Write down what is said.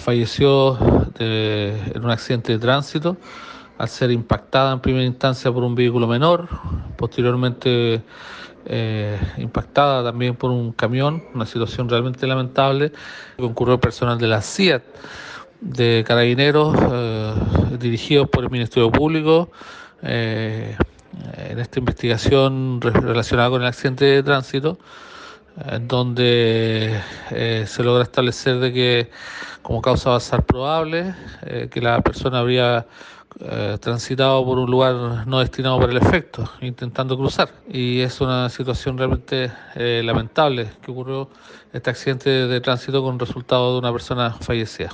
falleció en un accidente de tránsito al ser impactada en primera instancia por un vehículo menor, posteriormente eh, impactada también por un camión, una situación realmente lamentable. Concurrió personal de la CIAT, de carabineros, eh, dirigidos por el Ministerio Público. Eh, en esta investigación relacionada con el accidente de tránsito, en donde se logra establecer de que como causa ser probable que la persona habría eh, transitado por un lugar no destinado para el efecto, intentando cruzar. Y es una situación realmente eh, lamentable que ocurrió este accidente de tránsito con resultado de una persona fallecida.